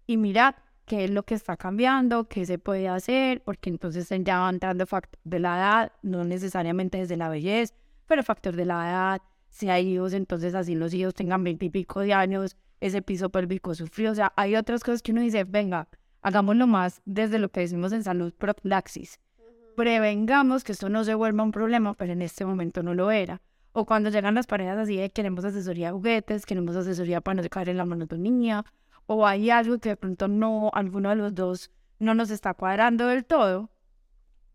Y mira qué es lo que está cambiando, qué se puede hacer, porque entonces ya va entrando factor de la edad, no necesariamente desde la belleza, pero factor de la edad, si hay hijos, entonces así los hijos tengan veintipico de años, ese piso pélvico sufrió, o sea, hay otras cosas que uno dice, venga, hagámoslo más desde lo que decimos en salud profilaxis. Prevengamos que esto no se vuelva un problema, pero en este momento no lo era. O cuando llegan las parejas así de queremos asesoría de juguetes, queremos asesoría para no caer en la monotonía, o hay algo que de pronto no, alguno de los dos no nos está cuadrando del todo,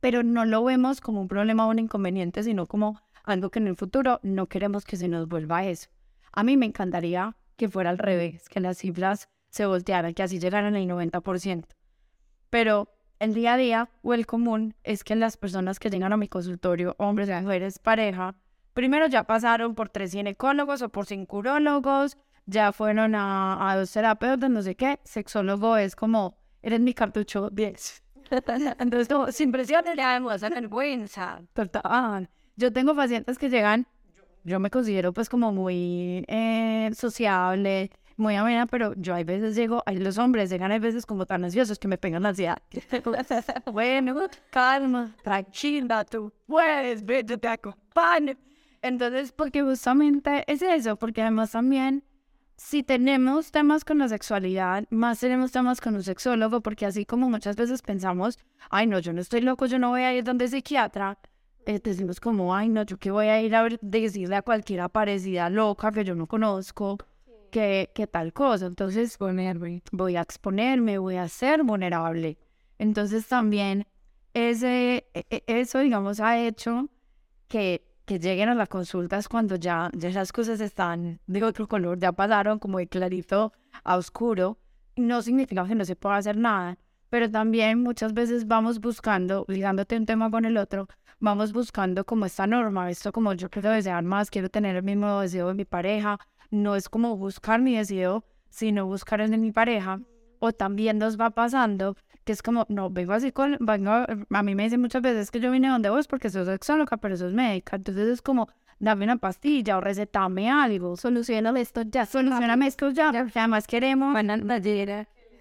pero no lo vemos como un problema o un inconveniente, sino como algo que en el futuro no queremos que se nos vuelva a eso. A mí me encantaría que fuera al revés, que las cifras se voltearan, que así llegaran al 90%. Pero el día a día o el común es que las personas que llegan a mi consultorio, hombres mujeres, pareja, primero ya pasaron por tres ginecólogos o por cinco urólogos, ya fueron a, a dos terapeutas, no sé qué. Sexólogo es como, eres mi cartucho 10. Entonces, no, sin presión, le damos vergüenza. Total. Yo tengo pacientes que llegan, yo me considero pues como muy eh, sociable, muy amena, pero yo hay veces llego, hay los hombres llegan hay veces como tan ansiosos que me pegan la ansiedad. bueno, calma, tranquila, tú puedes, vete, te acompaño. Entonces, porque justamente es eso, porque además también si tenemos temas con la sexualidad, más tenemos temas con un sexólogo, porque así como muchas veces pensamos, ay no, yo no estoy loco, yo no voy a ir donde psiquiatra, eh, decimos como, ay, no, yo que voy a ir a decirle a cualquiera parecida loca que yo no conozco, que, que tal cosa. Entonces, voy a exponerme, voy a ser vulnerable. Entonces, también ese, e, e, eso, digamos, ha hecho que, que lleguen a las consultas cuando ya, ya las cosas están de otro color, ya pasaron como de clarito a oscuro. No significa que no se pueda hacer nada, pero también muchas veces vamos buscando, ligándote un tema con el otro, vamos buscando como esta norma, esto como yo quiero desear más, quiero tener el mismo deseo de mi pareja, no es como buscar mi deseo, sino buscar el de mi pareja. O también nos va pasando que es como, no, vengo así con, vengo, a mí me dicen muchas veces que yo vine donde vos porque soy sexóloga, pero sos médica, entonces es como, dame una pastilla o recetame algo, solucioname esto ya, solucioname esto ya, además queremos,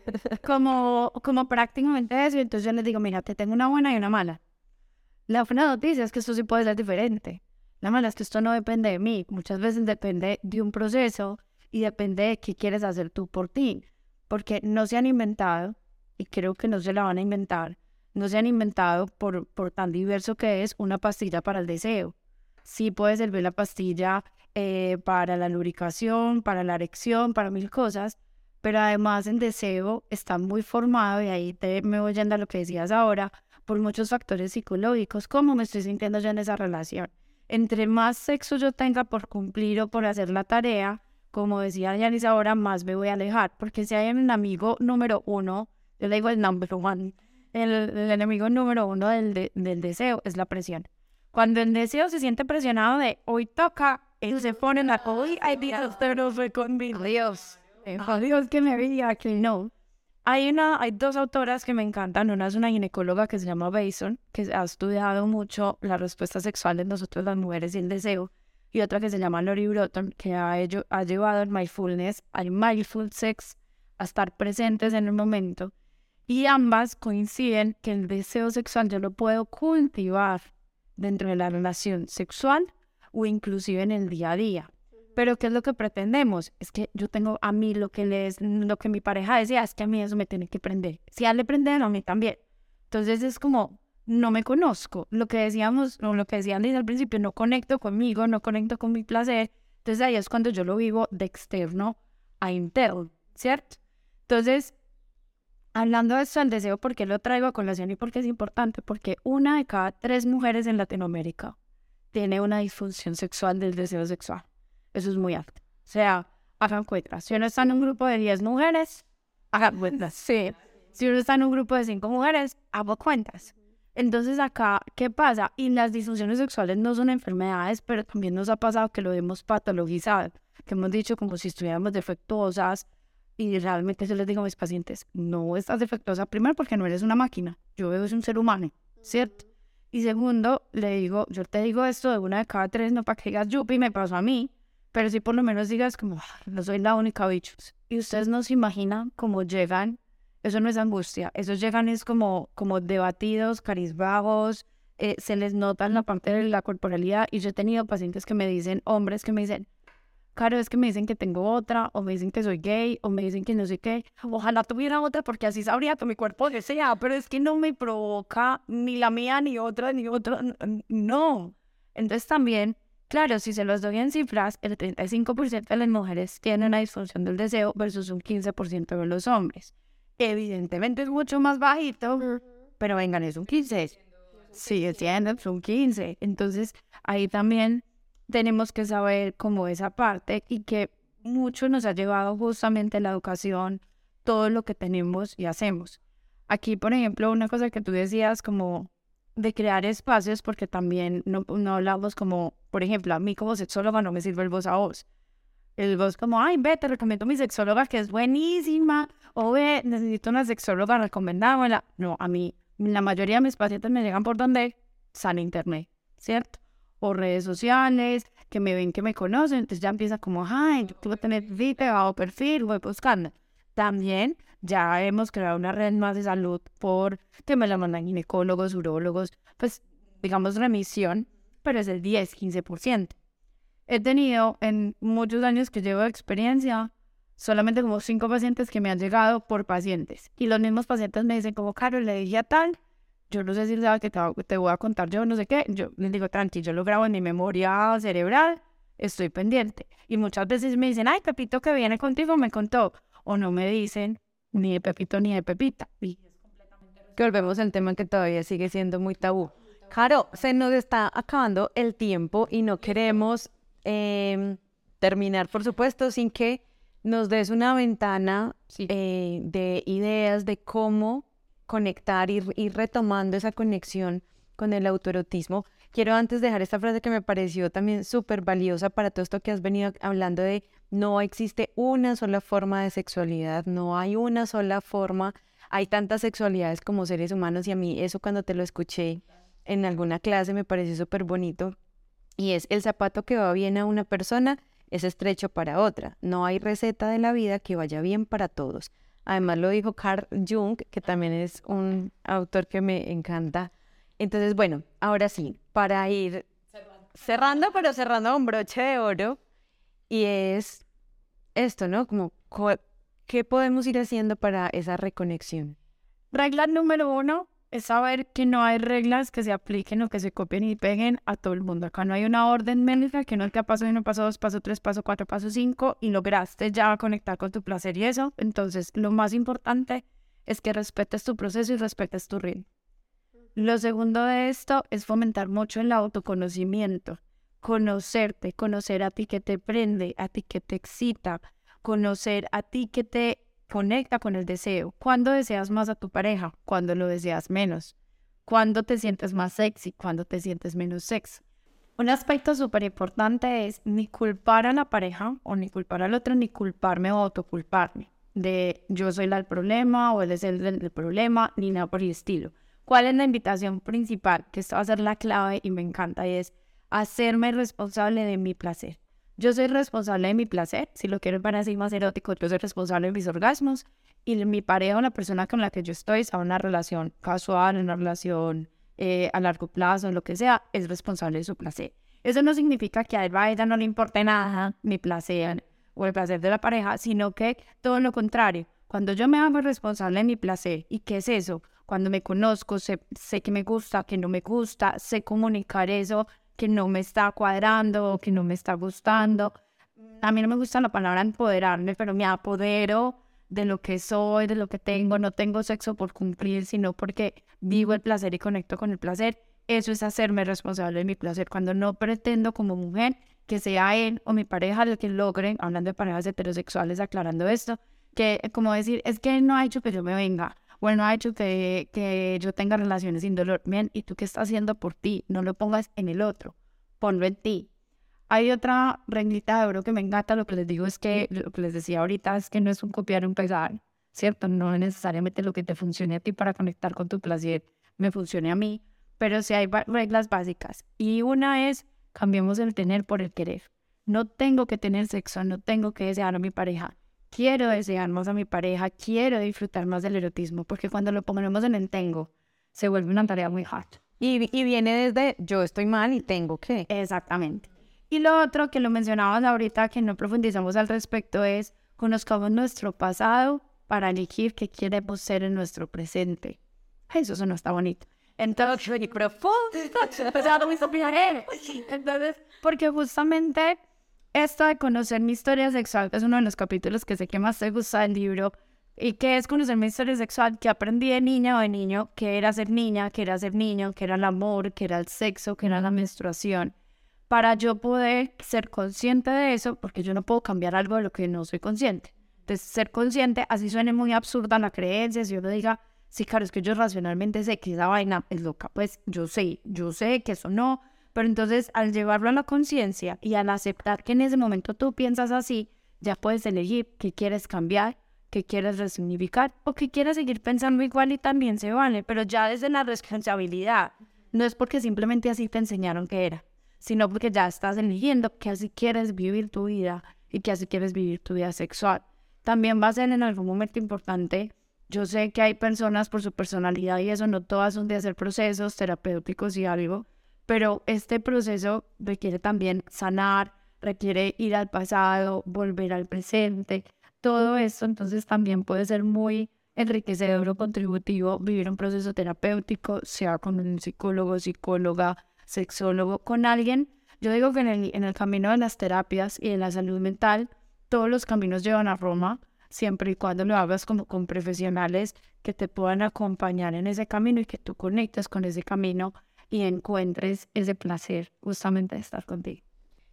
como, como prácticamente eso, entonces yo les digo, mira, te tengo una buena y una mala. La buena noticia es que esto sí puede ser diferente. La mala es que esto no depende de mí. Muchas veces depende de un proceso y depende de qué quieres hacer tú por ti. Porque no se han inventado, y creo que no se la van a inventar, no se han inventado por, por tan diverso que es una pastilla para el deseo. Sí puede servir la pastilla eh, para la lubricación, para la erección, para mil cosas, pero además el deseo está muy formado y ahí te, me voy yendo a lo que decías ahora, por muchos factores psicológicos, cómo me estoy sintiendo yo en esa relación. Entre más sexo yo tenga por cumplir o por hacer la tarea, como decía Yanis ahora, más me voy a alejar, porque si hay un amigo número uno, yo le digo el number one, el, el enemigo número uno del, del deseo es la presión. Cuando el deseo se siente presionado de hoy toca, él se pone en la hoy, ay Dios, no fue conmigo. Dios, Dios que me diga que no. Hay, una, hay dos autoras que me encantan. Una es una ginecóloga que se llama Bason, que ha estudiado mucho la respuesta sexual de nosotros las mujeres y el deseo. Y otra que se llama Lori Broughton, que ha, hecho, ha llevado el mindfulness, al mindful sex, a estar presentes en el momento. Y ambas coinciden que el deseo sexual yo lo puedo cultivar dentro de la relación sexual o inclusive en el día a día. Pero ¿qué es lo que pretendemos? Es que yo tengo a mí lo que les, lo que mi pareja decía, es que a mí eso me tiene que prender. Si a él le prenden, a mí también. Entonces es como, no me conozco. Lo que decíamos, o lo que decían desde el principio, no conecto conmigo, no conecto con mi placer. Entonces ahí es cuando yo lo vivo de externo a interno, ¿cierto? Entonces, hablando de esto del deseo, ¿por qué lo traigo a colación y por qué es importante? Porque una de cada tres mujeres en Latinoamérica tiene una disfunción sexual del deseo sexual. Eso es muy alto. O sea, hagan cuentas. Si uno está en un grupo de 10 mujeres, hagan cuentas. Sí. Si uno está en un grupo de 5 mujeres, hago cuentas. Entonces acá, ¿qué pasa? Y las disfunciones sexuales no son enfermedades, pero también nos ha pasado que lo hemos patologizado, que hemos dicho como si estuviéramos defectuosas y realmente yo les digo a mis pacientes, no estás defectuosa, primero porque no eres una máquina, yo veo es un ser humano, ¿cierto? Y segundo, le digo, yo te digo esto de una de cada tres, no para que digas, yupi, me pasó a mí, pero si por lo menos digas como, ah, no soy la única bichos. Y ustedes no se imaginan cómo llegan, eso no es angustia, esos llegan es como, como debatidos, carizvagos, eh, se les nota en la parte de la corporalidad y yo he tenido pacientes que me dicen, hombres que me dicen, Claro, es que me dicen que tengo otra, o me dicen que soy gay, o me dicen que no sé qué. Ojalá tuviera otra porque así sabría que mi cuerpo desea, pero es que no me provoca ni la mía, ni otra, ni otra. No. Entonces también, claro, si se los doy en cifras, el 35% de las mujeres tienen una disfunción del deseo versus un 15% de los hombres. Evidentemente es mucho más bajito, pero vengan, es un 15. Sí, siendo, es un 15. Entonces ahí también tenemos que saber cómo esa parte y que mucho nos ha llevado justamente la educación, todo lo que tenemos y hacemos. Aquí, por ejemplo, una cosa que tú decías como de crear espacios, porque también no, no hablamos como, por ejemplo, a mí como sexóloga no me sirve el voz a voz. El voz como, ay, ve, te recomiendo mi sexóloga que es buenísima, o ve, necesito una sexóloga recomendada. No, a mí, la mayoría de mis pacientes me llegan por donde, san internet, ¿cierto? O redes sociales, que me ven que me conocen, entonces ya empieza como, ay, yo quiero tener vida o perfil, voy buscando. También ya hemos creado una red más de salud por que me la mandan ginecólogos, urólogos, pues digamos remisión, pero es el 10, 15%. He tenido en muchos años que llevo de experiencia solamente como cinco pacientes que me han llegado por pacientes. Y los mismos pacientes me dicen como, Carol, le dije a tal, yo no sé si sabes que te, voy a contar yo no sé qué, yo les digo, tranqui, yo lo grabo en mi memoria cerebral, estoy pendiente. Y muchas veces me dicen, ay, Pepito que viene contigo me contó, o no me dicen ni de Pepito ni de Pepita. Y que volvemos al tema que todavía sigue siendo muy tabú. Claro, se nos está acabando el tiempo y no queremos em, terminar, por supuesto, sin que nos des una ventana eh, de ideas de cómo conectar y ir retomando esa conexión con el autoerotismo. Quiero antes dejar esta frase que me pareció también súper valiosa para todo esto que has venido hablando de no existe una sola forma de sexualidad, no hay una sola forma, hay tantas sexualidades como seres humanos y a mí eso cuando te lo escuché en alguna clase me pareció súper bonito y es el zapato que va bien a una persona es estrecho para otra, no hay receta de la vida que vaya bien para todos. Además lo dijo Carl Jung, que también es un autor que me encanta. Entonces, bueno, ahora sí, para ir cerrando, pero cerrando un broche de oro, y es esto, ¿no? Como, ¿qué podemos ir haciendo para esa reconexión? Regla número uno, es saber que no hay reglas que se apliquen o que se copien y peguen a todo el mundo. Acá no hay una orden médica que no es que paso uno, paso dos, paso tres, paso cuatro, paso cinco y lograste ya conectar con tu placer y eso. Entonces, lo más importante es que respetes tu proceso y respetes tu ritmo. Lo segundo de esto es fomentar mucho el autoconocimiento, conocerte, conocer a ti que te prende, a ti que te excita, conocer a ti que te Conecta con el deseo. ¿Cuándo deseas más a tu pareja? ¿Cuándo lo deseas menos? ¿Cuándo te sientes más sexy? ¿Cuándo te sientes menos sexy? Un aspecto súper importante es ni culpar a la pareja o ni culpar al otro, ni culparme o autoculparme de yo soy la del problema o él es el del problema, ni nada por el estilo. ¿Cuál es la invitación principal? Que esto va a ser la clave y me encanta y es hacerme responsable de mi placer. Yo soy responsable de mi placer, si lo quiero para así más erótico, yo soy responsable de mis orgasmos y mi pareja o la persona con la que yo estoy, sea una relación casual, una relación eh, a largo plazo, lo que sea, es responsable de su placer. Eso no significa que a él, a ella no le importe nada mi placer o el placer de la pareja, sino que todo lo contrario. Cuando yo me hago responsable de mi placer, ¿y qué es eso? Cuando me conozco, sé, sé que me gusta, que no me gusta, sé comunicar eso que no me está cuadrando o que no me está gustando. A mí no me gusta la palabra empoderarme, pero me apodero de lo que soy, de lo que tengo. No tengo sexo por cumplir, sino porque vivo el placer y conecto con el placer. eso es hacerme responsable de mi placer. Cuando no pretendo como mujer que sea él o mi pareja el que logre, hablando de parejas heterosexuales, aclarando esto, que como decir, es que él no ha hecho que yo me venga, o él no ha hecho que, que yo tenga relaciones sin dolor. Bien, ¿y tú qué estás haciendo por ti? No lo pongas en el otro, ponlo en ti. Hay otra reglita de oro que me encanta, lo que les digo es que, lo que les decía ahorita, es que no es un copiar un pegar, ¿cierto? No es necesariamente lo que te funcione a ti para conectar con tu placer, me funcione a mí, pero sí hay reglas básicas. Y una es, cambiemos el tener por el querer. No tengo que tener sexo, no tengo que desear a mi pareja. Quiero desear más a mi pareja, quiero disfrutar más del erotismo, porque cuando lo ponemos en el tengo, se vuelve una tarea muy hard. Y, y viene desde yo estoy mal y tengo que. Exactamente. Y lo otro que lo mencionabas ahorita, que no profundizamos al respecto, es conozcamos nuestro pasado para elegir qué queremos ser en nuestro presente. Eso no está bonito. Entonces, profundo. Entonces, porque justamente esto de conocer mi historia sexual es uno de los capítulos que sé que más te gusta del libro. ¿Y qué es conocer mi historia sexual? Que aprendí de niña o de niño, que era ser niña, que era ser niño, que era el amor, que era el sexo, que era la menstruación para yo poder ser consciente de eso, porque yo no puedo cambiar algo de lo que no soy consciente. Entonces, ser consciente, así suene muy absurda la creencia, si yo le diga, sí, claro, es que yo racionalmente sé que esa vaina es loca, pues yo sé, yo sé que eso no, pero entonces al llevarlo a la conciencia y al aceptar que en ese momento tú piensas así, ya puedes elegir qué quieres cambiar, qué quieres resignificar o qué quieres seguir pensando igual y también se vale, pero ya desde la responsabilidad, no es porque simplemente así te enseñaron que era sino porque ya estás eligiendo que así quieres vivir tu vida y que así quieres vivir tu vida sexual. También va a ser en algún momento importante. Yo sé que hay personas por su personalidad y eso no todas son de hacer procesos terapéuticos y algo, pero este proceso requiere también sanar, requiere ir al pasado, volver al presente, todo esto entonces también puede ser muy enriquecedor o contributivo vivir un proceso terapéutico, sea con un psicólogo, psicóloga, sexólogo, con alguien. Yo digo que en el, en el camino de las terapias y de la salud mental, todos los caminos llevan a Roma, siempre y cuando lo hagas como con profesionales que te puedan acompañar en ese camino y que tú conectes con ese camino y encuentres ese placer justamente de estar contigo.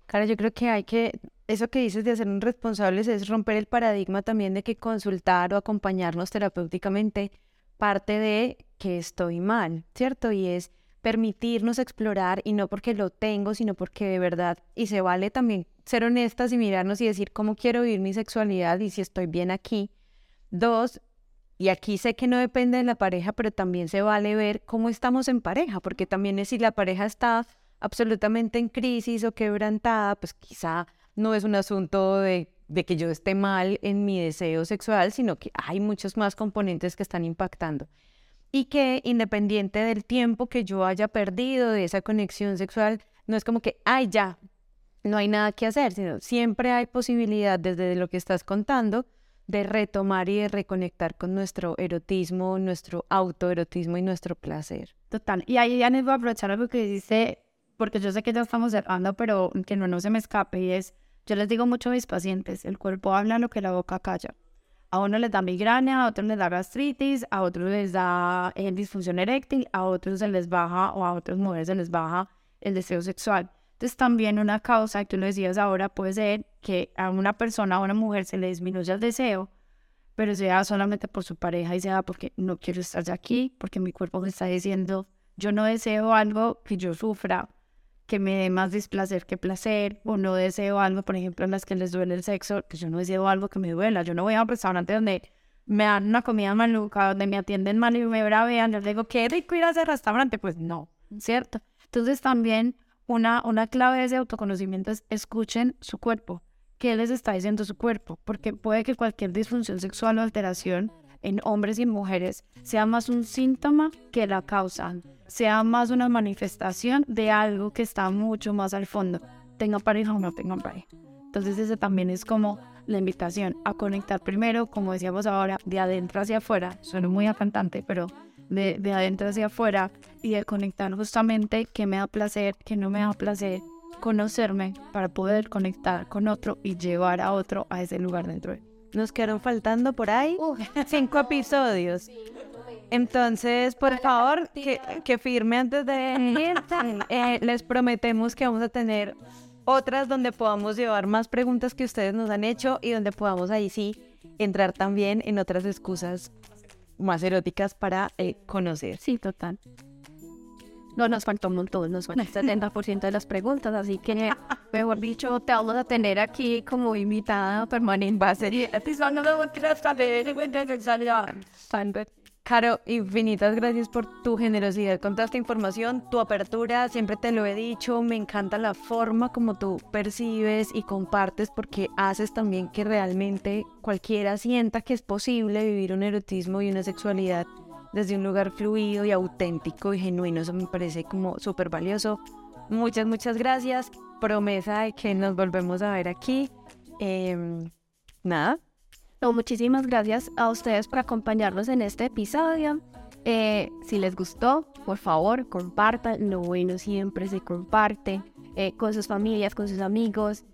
Cara, yo creo que hay que, eso que dices de hacernos responsables es romper el paradigma también de que consultar o acompañarnos terapéuticamente parte de que estoy mal, ¿cierto? Y es permitirnos explorar y no porque lo tengo, sino porque de verdad, y se vale también ser honestas y mirarnos y decir cómo quiero vivir mi sexualidad y si estoy bien aquí. Dos, y aquí sé que no depende de la pareja, pero también se vale ver cómo estamos en pareja, porque también es si la pareja está absolutamente en crisis o quebrantada, pues quizá no es un asunto de, que yo esté mal en mi deseo sexual, sino que hay muchos más componentes que están impactando. Y que independiente del tiempo que yo haya perdido de esa conexión sexual, no es como que, ay, ya, no hay nada que hacer, sino siempre hay posibilidad desde lo que estás contando de retomar y de reconectar con nuestro erotismo, nuestro autoerotismo y nuestro placer. Total. Y ahí ya les voy a aprovechar algo que dice, porque yo sé que ya estamos cerrando, pero que no, no se me escape, y es, yo les digo mucho a mis pacientes, el cuerpo habla lo que la boca calla. A uno les da migraña, a otros les da gastritis, a otros les da eh, disfunción eréctil, a otros se les baja o a otras mujeres se les baja el deseo sexual. Entonces también una causa, tú lo decías ahora, puede ser que a una persona, a una mujer se le disminuya el deseo, pero sea solamente por su pareja y sea porque no quiero estar de aquí, porque mi cuerpo me está diciendo, yo no deseo algo que yo sufra, que me dé más displacer que placer, o no deseo algo, por ejemplo, en las que les duele el sexo, que yo no deseo algo que me duela. Yo no voy a un restaurante donde me dan una comida maluca, donde me atienden mal y me bravean, les digo, ¿qué rico ir a ese restaurante? Pues no, ¿cierto? Entonces también una, una clave de ese autoconocimiento es escuchen su cuerpo. ¿Qué les está diciendo su cuerpo? Porque puede que cualquier disfunción sexual o alteración en hombres y mujeres sea más un síntoma que la causa sea más una manifestación de algo que está mucho más al fondo, tenga pareja o no tenga pareja. Entonces ese también es como la invitación a conectar primero, como decíamos ahora, de adentro hacia afuera, suena muy cantante, pero de, de adentro hacia afuera y de conectar justamente qué me da placer, qué no me da placer, conocerme para poder conectar con otro y llevar a otro a ese lugar dentro de Nos quedaron faltando por ahí cinco episodios. Entonces, por favor, que, que firme antes de. Eh, les prometemos que vamos a tener otras donde podamos llevar más preguntas que ustedes nos han hecho y donde podamos ahí sí entrar también en otras excusas más eróticas para eh, conocer. Sí, total. No, nos faltó un montón, nos faltó el 70% de las preguntas, así que, mejor dicho, te vamos a tener aquí como invitada permanente. Va a ser Caro, infinitas gracias por tu generosidad con toda esta información, tu apertura, siempre te lo he dicho, me encanta la forma como tú percibes y compartes porque haces también que realmente cualquiera sienta que es posible vivir un erotismo y una sexualidad desde un lugar fluido y auténtico y genuino, eso me parece como súper valioso. Muchas, muchas gracias, promesa de que nos volvemos a ver aquí. Em, nada, no, muchísimas gracias a ustedes por acompañarnos en este episodio. Eh, si les gustó, por favor, compartan. Lo bueno siempre se comparte eh, con sus familias, con sus amigos.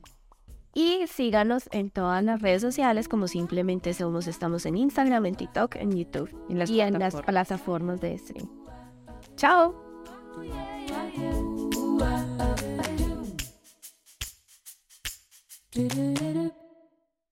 Y síganos en todas las redes sociales como simplemente somos. Estamos en Instagram, en TikTok, en YouTube y en las plataformas de stream. Chao.